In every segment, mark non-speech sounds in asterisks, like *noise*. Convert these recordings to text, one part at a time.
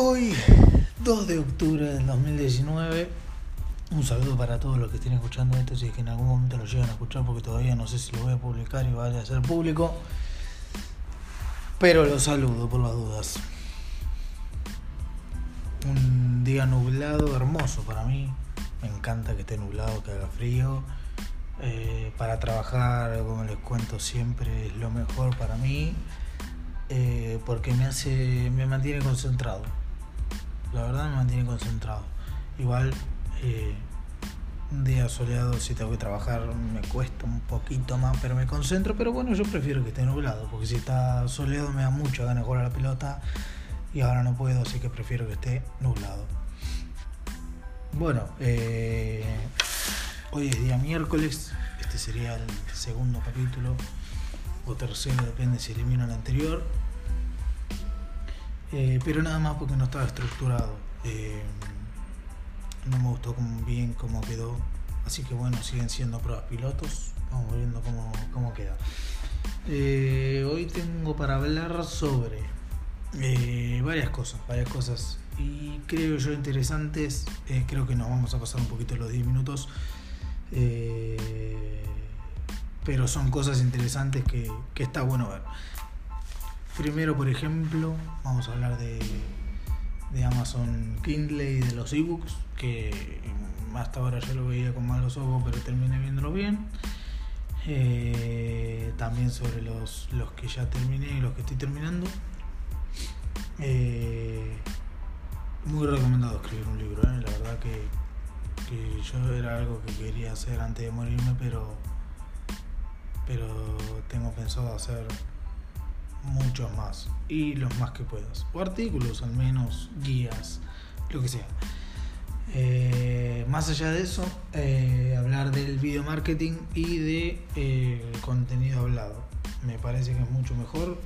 Hoy, 2 de octubre del 2019, un saludo para todos los que estén escuchando esto, si es que en algún momento lo llegan a escuchar, porque todavía no sé si lo voy a publicar y vaya a ser público, pero los saludo por las dudas. Un día nublado, hermoso para mí, me encanta que esté nublado, que haga frío. Eh, para trabajar, como les cuento siempre, es lo mejor para mí. Eh, porque me hace me mantiene concentrado la verdad me mantiene concentrado. Igual eh, un día soleado si tengo que trabajar me cuesta un poquito más pero me concentro. Pero bueno yo prefiero que esté nublado porque si está soleado me da mucha ganas de jugar a la pelota y ahora no puedo así que prefiero que esté nublado. Bueno eh, hoy es día miércoles este sería el segundo capítulo o tercero, depende si elimino el anterior. Eh, pero nada más porque no estaba estructurado. Eh, no me gustó bien cómo quedó. Así que bueno, siguen siendo pruebas pilotos. Vamos viendo cómo, cómo queda. Eh, hoy tengo para hablar sobre varias cosas, varias cosas. Y creo yo interesantes. creo que nos vamos a pasar un poquito los 10 minutos pero son cosas interesantes que, está bueno ver. Primero, por ejemplo, vamos a hablar de, Amazon Kindle y de los ebooks, que hasta ahora yo lo veía con malos ojos, pero terminé viéndolo bien. Eh, también sobre los, los que ya terminé y los que estoy terminando. Eh, muy recomendado escribir un libro, eh. la verdad que, que yo era algo que quería hacer antes de morirme, pero pero tengo pensado hacer muchos más. Y los más que puedas. O artículos al menos guías lo que sea. Eh, más allá de eso eh, hablar del video marketing y de eh, contenido hablado. Me parece que es mucho mejor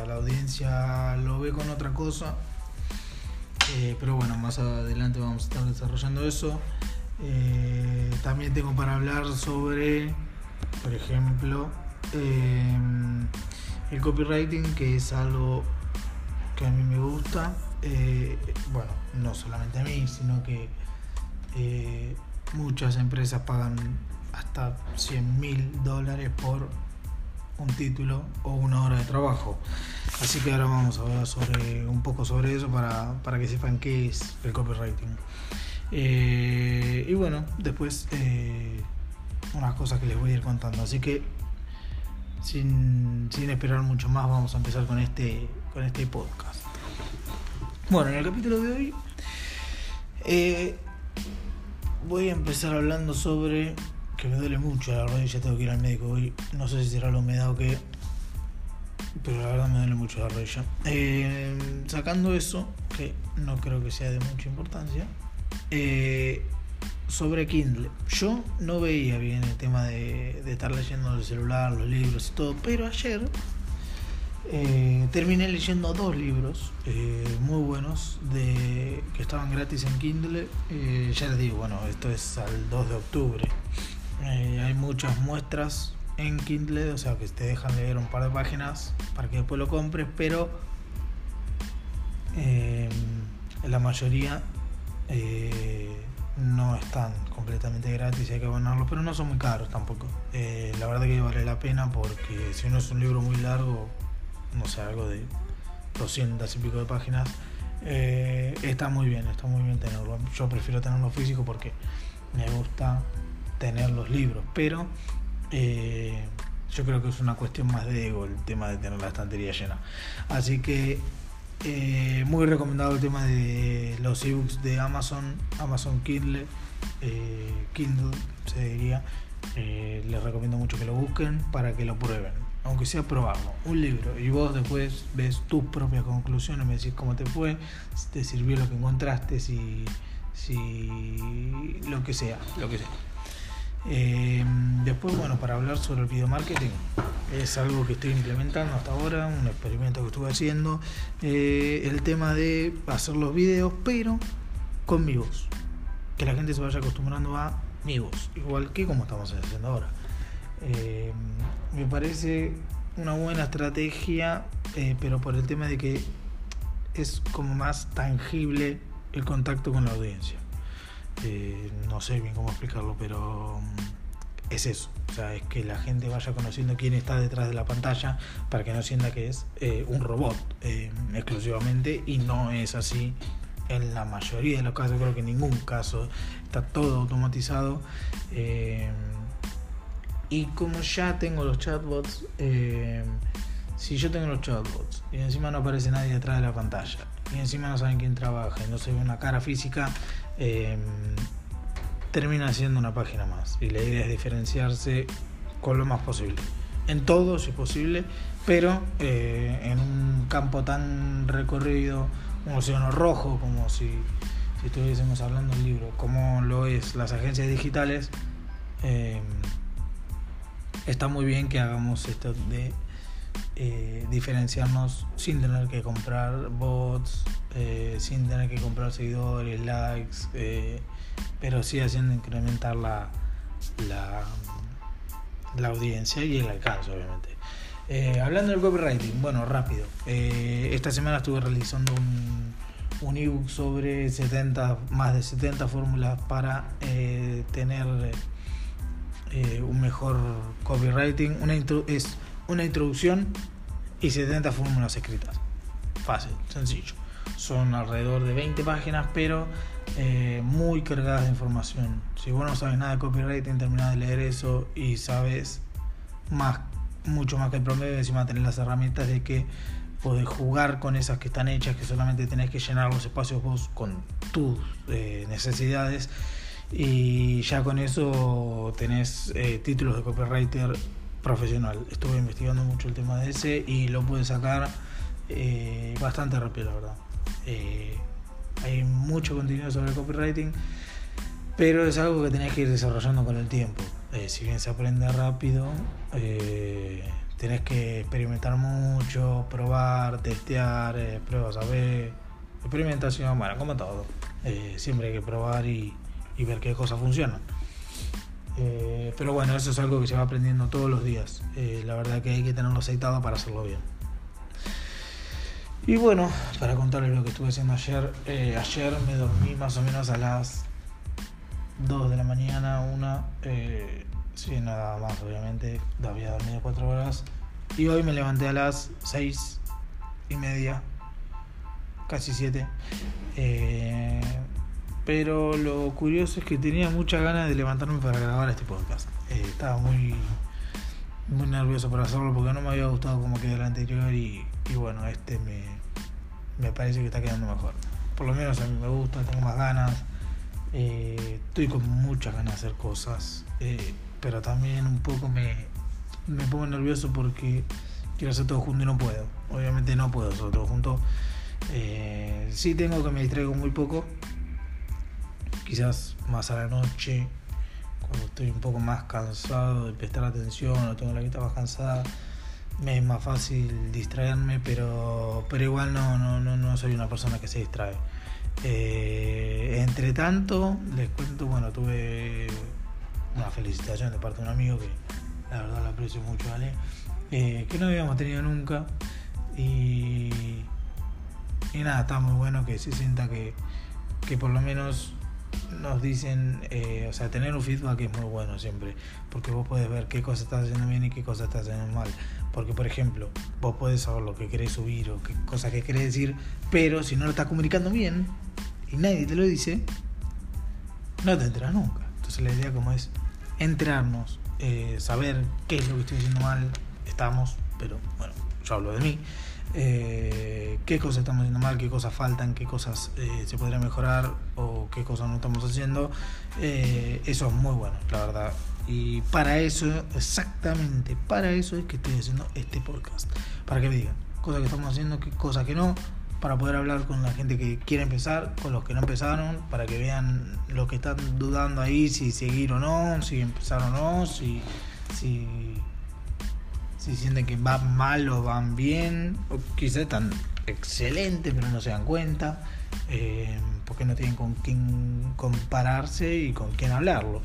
a la audiencia lo ve con otra cosa. Pero bueno más adelante vamos a estar desarrollando eso. También tengo para hablar sobre por ejemplo, em, el copywriting, que es algo que a mí me gusta, eh, bueno, no solamente a mí, sino que eh, muchas empresas pagan hasta 100 mil dólares por un título o una hora de trabajo. Así que ahora vamos a hablar sobre un poco sobre eso para, para que sepan qué es el copywriting. Eh, y bueno, después unas cosas que les voy a ir contando. Así que sin, esperar mucho más vamos a empezar con este, con este podcast. Bueno, en el capítulo de hoy eh, voy a empezar hablando sobre que me duele mucho la rodilla, tengo que ir al médico hoy. No sé si será la humedad o qué, pero la verdad me duele mucho la rodilla. Eh, sacando eso, que no creo que sea de mucha importancia, eh, sobre Kindle. Yo no veía bien el tema de, estar leyendo el celular, los libros y todo, pero ayer eh, terminé leyendo dos libros eh, muy buenos de, que estaban gratis en Kindle. Eh, ya les digo, bueno, esto es al 2 de octubre. hay muchas muestras en Kindle, o sea que te dejan leer un par de páginas para que después lo compres, pero la mayoría no están completamente gratis hay que abonarlos, pero no son muy caros tampoco. Eh, la verdad que vale la pena porque si uno es un libro muy largo, no sé, algo de 200 y pico de páginas, eh, está muy bien, está muy bien tenerlo. Yo prefiero tenerlo físico porque me gusta tener los libros, pero eh, yo creo que es una cuestión más de ego el tema de tener la estantería llena. Así que eh, muy recomendado el tema de los ebooks de Amazon, Amazon Kindle, eh, Kindle se diría. Eh, les recomiendo mucho que lo busquen para que lo prueben, aunque sea probarlo, un libro y vos después ves tus propias conclusiones, me decís cómo te fue, si te sirvió lo que encontraste, si, si lo que sea, lo que sea. Después, bueno, para hablar sobre el video marketing, es algo que estoy implementando hasta ahora, un experimento que estuve haciendo. Eh, el tema de hacer los videos, pero con mi voz. Que la gente se vaya acostumbrando a mi voz, igual que como estamos haciendo ahora. Eh, me parece una buena estrategia, pero por el tema de que es como más tangible el contacto con la audiencia. Eh, no sé bien cómo explicarlo, pero mm, es eso. O sea, es que la gente vaya conociendo quién está detrás de la pantalla para que no sienta que es eh, un robot eh, exclusivamente y no es así en la mayoría de los casos, creo que en ningún caso está todo automatizado. y como ya tengo los chatbots, si yo tengo los chatbots y encima no aparece nadie detrás de la pantalla y encima no saben quién trabaja y no se ve una cara física, eh, termina siendo una página más. Y la idea es diferenciarse con lo más posible. En todo, si es posible, pero eh, en un campo tan recorrido, un océano rojo, como si, si estuviésemos hablando del libro, como lo es las agencias digitales, eh, está muy bien que hagamos esto de eh, diferenciarnos sin tener que comprar bots, eh, sin tener que comprar seguidores, likes, eh, pero sí haciendo incrementar la, la, audiencia y el alcance, obviamente. hablando del copywriting, bueno, rápido. esta semana estuve realizando un, un ebook sobre 70, más de 70 fórmulas para tener un mejor copywriting. Una es una introducción y 70 fórmulas escritas. Fácil, sencillo. Son alrededor de 20 páginas, pero eh, muy cargadas de información. Si vos no sabes nada de copywriting, terminás de leer eso y sabes más, mucho más que el promedio. Encima tener las herramientas de que podés jugar con esas que están hechas, que solamente tenés que llenar los espacios vos con tus eh, necesidades. Y ya con eso tenés eh, títulos de copywriter profesional. Estuve investigando mucho el tema de ese y lo pude sacar eh, bastante rápido, la verdad. Eh, hay mucho contenido sobre copywriting, pero es algo que tenés que ir desarrollando con el tiempo. Eh, si bien se aprende rápido, tenés que experimentar mucho, probar, testear, pruebas a ver, experimentación, bueno, como todo. siempre hay que probar y, y ver qué cosas funcionan. Eh, pero bueno, eso es algo que se va aprendiendo todos los días. Eh, la verdad que hay que tenerlo aceitado para hacerlo bien. Y bueno, para contarles lo que estuve haciendo ayer, eh, ayer me dormí más o menos a las 2 de la mañana, una, sí, nada más obviamente, había dormido 4 horas. Y hoy me levanté a las 6 y media, casi 7. Pero lo curioso es que tenía muchas ganas de levantarme para grabar este podcast. Eh, estaba muy, muy nervioso por hacerlo porque no me había gustado como quedó el anterior y, bueno, este me, me parece que está quedando mejor. Por lo menos a mí me gusta, tengo más ganas. Eh, estoy con muchas ganas de hacer cosas, eh, pero también un poco me, me pongo nervioso porque quiero hacer todo junto y no puedo. Obviamente no puedo hacer todo junto. sí tengo que me distraigo muy poco, quizás más a la noche, cuando estoy un poco más cansado de prestar atención o tengo la vista más cansada, me es más fácil distraerme, pero, pero igual no, no, no, no soy una persona que se distrae. Eh, entre tanto, les cuento, bueno, tuve una felicitación de parte de un amigo que la verdad lo aprecio mucho, ¿vale? Eh, que no habíamos tenido nunca y, y nada, está muy bueno que se sienta que, que por lo menos nos dicen, eh, o sea, tener un feedback es muy bueno siempre, porque vos podés ver qué cosa estás haciendo bien y qué cosa estás haciendo mal. Porque, por ejemplo, vos podés saber lo que querés subir o qué cosa que querés decir, pero si no lo estás comunicando bien y nadie te lo dice, no te enteras nunca. Entonces la idea como es enterarnos, eh, saber qué es lo que estoy haciendo mal, estamos, pero bueno, yo hablo de mí. Eh, qué cosas estamos haciendo mal, qué cosas faltan, qué cosas eh, se podrían mejorar o qué cosas no estamos haciendo. Eh, eso es muy bueno, la verdad. Y para eso, exactamente para eso es que estoy haciendo este podcast. Para que me digan cosas que estamos haciendo, qué cosas que no. Para poder hablar con la gente que quiere empezar, con los que no empezaron, para que vean lo que están dudando ahí, si seguir o no, si empezar o no, si, si si sienten que van mal o van bien, o quizás están excelentes pero no se dan cuenta, eh, porque no tienen con quién compararse y con quién hablarlo.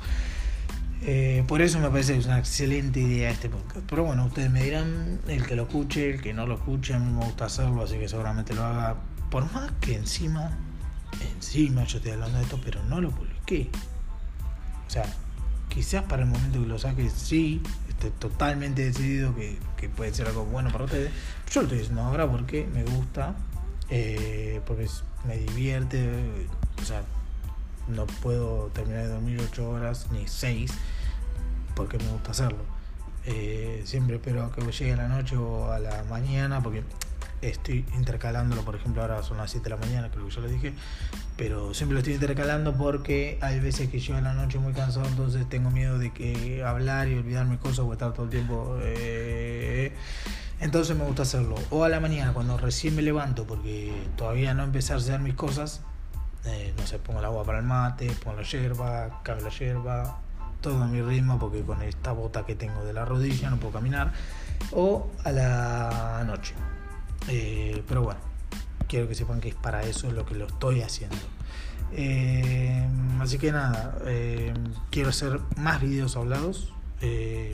Eh, por eso me parece que es una excelente idea este podcast. Pero bueno, ustedes me dirán, el que lo escuche, el que no lo escuche, a mí me gusta hacerlo, así que seguramente lo haga por más que encima, encima yo estoy hablando de esto, pero no lo publiqué. O sea, quizás para el momento que lo saque, sí, esté totalmente decidido que, puede ser algo bueno para ustedes. Yo lo estoy diciendo ahora porque me gusta, eh, porque me divierte, o sea, no puedo terminar de dormir 8 horas ni 6 porque me gusta hacerlo. Eh, siempre espero a que llegue a la noche o a la mañana porque estoy intercalándolo, por ejemplo, ahora son las 7 de la mañana, creo que yo lo dije, pero siempre lo estoy intercalando porque hay veces que yo a la noche muy cansado, entonces tengo miedo de que hablar y olvidarme cosas o estar todo el tiempo. Eh, entonces me gusta hacerlo. O a la mañana, cuando recién me levanto, porque todavía no empecé a hacer mis cosas, eh, no sé, pongo el agua para el mate, pongo la yerba, cambio la yerba, todo a mi ritmo, porque con esta bota que tengo de la rodilla no puedo caminar. O a la noche. Eh, pero bueno, quiero que sepan que es para eso lo que lo estoy haciendo. Eh, así que nada, eh, quiero hacer más videos hablados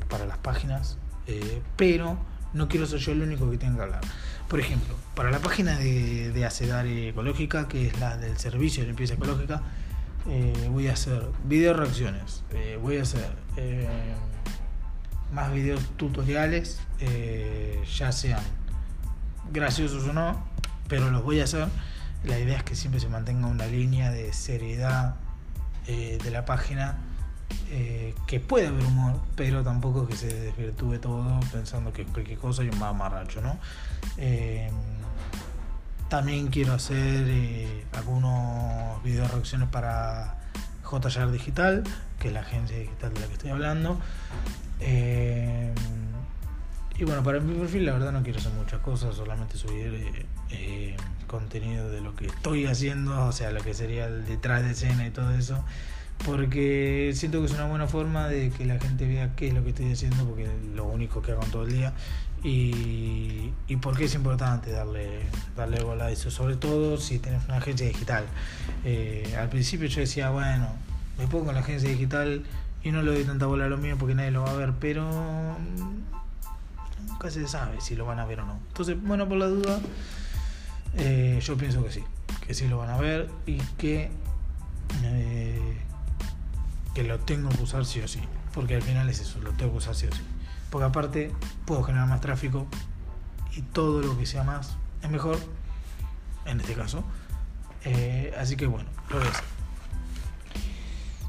para las páginas, pero no quiero ser yo el único que tenga que hablar. Por ejemplo, para la página de, de Acedaria Ecológica, que es la del servicio de limpieza ecológica, voy a hacer video reacciones, voy a hacer más videos tutoriales, ya sean graciosos o no, pero los voy a hacer. La idea es que siempre se mantenga una línea de seriedad eh, de la página, eh, que puede haber humor, pero tampoco que se desvirtúe todo pensando que cualquier cosa y un mamarracho, ¿no? Eh, también quiero hacer algunos video reacciones para JR Digital, que es la agencia digital de la que estoy hablando. Y bueno, para mi perfil la verdad no quiero hacer muchas cosas, solamente subir eh, eh, contenido de lo que estoy haciendo, o sea, lo que sería el detrás de escena y todo eso, porque siento que es una buena forma de que la gente vea qué es lo que estoy haciendo, porque es lo único que hago en todo el día, y, y por qué es importante darle, darle bola a eso, sobre todo si tenés una agencia digital. Eh, al principio yo decía, bueno, me pongo en la agencia digital y no le doy tanta bola a lo mío porque nadie lo va a ver, pero nunca se sabe si lo van a ver o no. Entonces, bueno, por la duda, eh, yo pienso que sí, que sí lo van a ver y que, eh, que lo tengo que usar sí o sí. Porque al final es eso, lo tengo que usar sí o sí. Porque aparte puedo generar más tráfico y todo lo que sea más es mejor, en este caso. Eh, así que bueno, lo ves.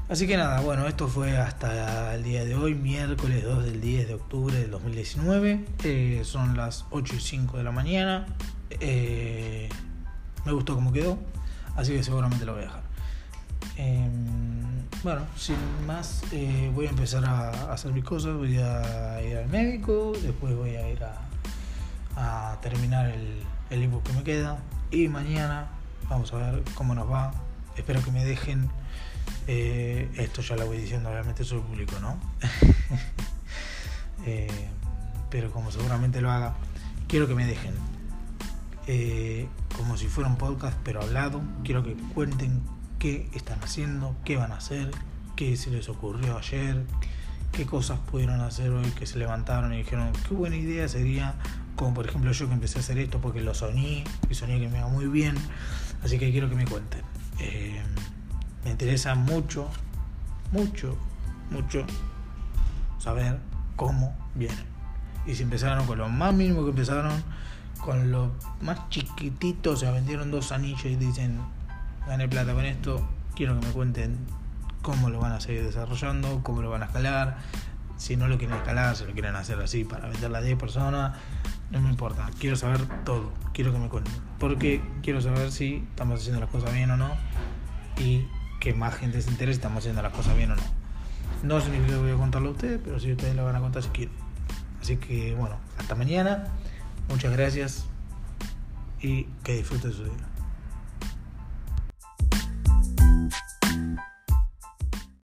Así que nada, bueno, esto fue hasta el día de hoy, miércoles 2 del 10 de octubre del 2019. Eh, son las 8 y 5 de la mañana. Eh, me gustó cómo quedó, así que seguramente lo voy a dejar. Em, bueno, sin más, eh, voy a empezar a hacer mis cosas. Voy a ir al médico, después voy a ir a, terminar el, el ebook que me queda. Y mañana vamos a ver cómo nos va. Espero que me dejen eh, esto ya lo voy diciendo, obviamente soy público, ¿no? *laughs* Eh, pero como seguramente lo haga, quiero que me dejen. Eh, como si fuera un podcast, pero hablado. Quiero que cuenten qué están haciendo, qué van a hacer, qué se les ocurrió ayer, qué cosas pudieron hacer hoy que se levantaron y dijeron, qué buena idea sería, como por ejemplo yo que empecé a hacer esto porque lo soñé y soñé que me va muy bien. Así que quiero que me cuenten. Me interesa mucho, mucho, mucho saber cómo vienen. Y si empezaron con lo más mínimo que empezaron, con lo más chiquitito, o sea, vendieron dos anillos y dicen, gané plata con esto, quiero que me cuenten cómo lo van a seguir desarrollando, cómo lo van a escalar. Si no lo quieren escalar, si lo quieren hacer así para venderla a 10 personas, no me importa. Quiero saber todo, quiero que me cuenten. Porque quiero saber si estamos haciendo las cosas bien o no. Y que más gente se interese estamos haciendo las cosas bien o no. No significa que voy a contarlo a ustedes, pero si ustedes lo van a contar si quieren. Así que bueno, hasta mañana. Muchas gracias y que disfruten su día.